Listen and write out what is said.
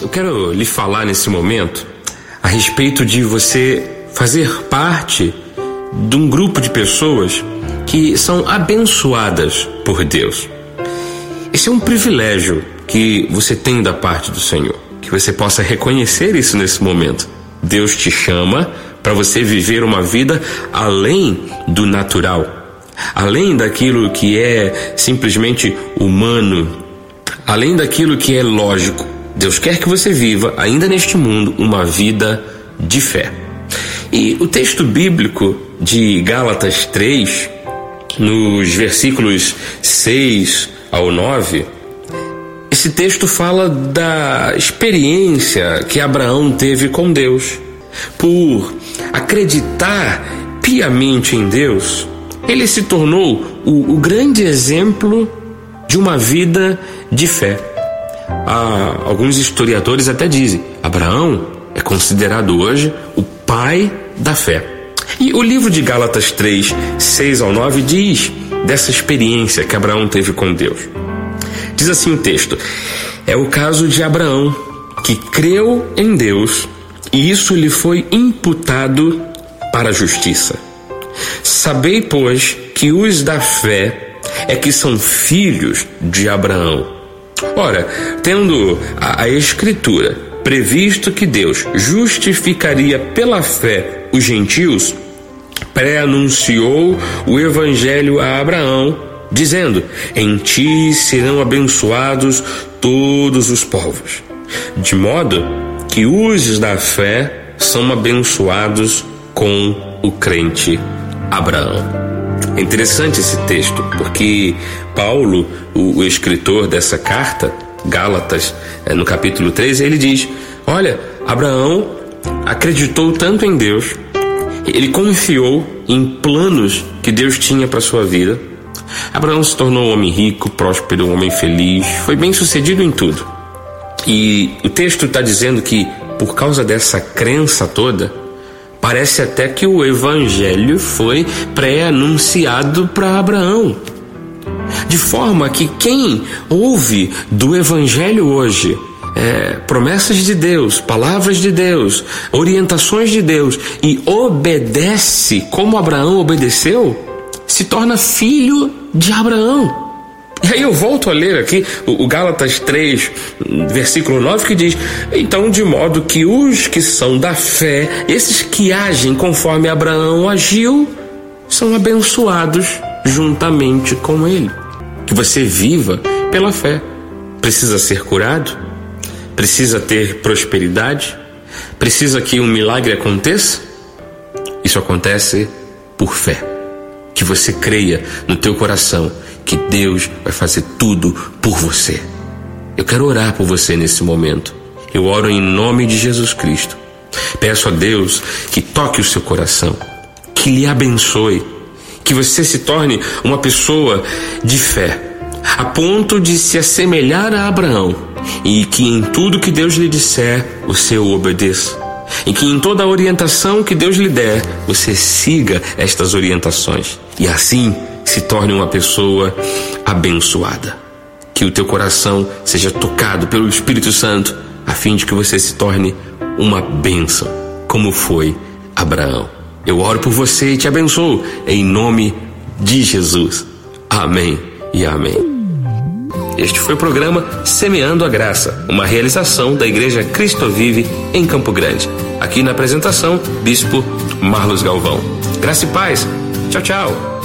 eu quero lhe falar nesse momento a respeito de você fazer parte de um grupo de pessoas que são abençoadas por Deus. Esse é um privilégio que você tem da parte do Senhor, que você possa reconhecer isso nesse momento. Deus te chama para você viver uma vida além do natural, além daquilo que é simplesmente humano, além daquilo que é lógico. Deus quer que você viva, ainda neste mundo, uma vida de fé. E o texto bíblico de Gálatas 3, nos versículos 6 ao 9, esse texto fala da experiência que Abraão teve com Deus. Por acreditar piamente em Deus, ele se tornou o, o grande exemplo de uma vida de fé. Ah, alguns historiadores até dizem: Abraão é considerado hoje o pai da fé. E o livro de Gálatas 3, 6 ao 9 diz dessa experiência que Abraão teve com Deus. Diz assim o texto: É o caso de Abraão, que creu em Deus e isso lhe foi imputado para a justiça. Sabei, pois, que os da fé é que são filhos de Abraão. Ora, tendo a, a Escritura previsto que Deus justificaria pela fé os gentios, pré-anunciou o Evangelho a Abraão, dizendo: Em ti serão abençoados todos os povos. De modo que os da fé são abençoados com o crente Abraão. É interessante esse texto, porque Paulo, o, o escritor dessa carta, Gálatas, é, no capítulo 3, ele diz: Olha, Abraão acreditou tanto em Deus, ele confiou em planos que Deus tinha para sua vida. Abraão se tornou um homem rico, próspero, um homem feliz, foi bem sucedido em tudo. E o texto está dizendo que, por causa dessa crença toda, parece até que o evangelho foi pré-anunciado para Abraão. De forma que quem ouve do evangelho hoje, é, promessas de Deus, palavras de Deus, orientações de Deus e obedece como Abraão obedeceu, se torna filho de Abraão. E aí eu volto a ler aqui o Gálatas 3, versículo 9, que diz: Então, de modo que os que são da fé, esses que agem conforme Abraão agiu, são abençoados juntamente com ele. Que você viva pela fé. Precisa ser curado? Precisa ter prosperidade? Precisa que um milagre aconteça? Isso acontece por fé. Que você creia no teu coração que Deus vai fazer tudo por você. Eu quero orar por você nesse momento. Eu oro em nome de Jesus Cristo. Peço a Deus que toque o seu coração, que lhe abençoe, que você se torne uma pessoa de fé, a ponto de se assemelhar a Abraão, e que em tudo que Deus lhe disser, você o obedeça. E que em toda a orientação que Deus lhe der, você siga estas orientações. E assim se torne uma pessoa abençoada. Que o teu coração seja tocado pelo Espírito Santo, a fim de que você se torne uma bênção, como foi Abraão. Eu oro por você e te abençoo, em nome de Jesus. Amém e amém. Este foi o programa Semeando a Graça, uma realização da Igreja Cristo Vive em Campo Grande. Aqui na apresentação, Bispo Marlos Galvão. Graça e paz. Tchau, tchau.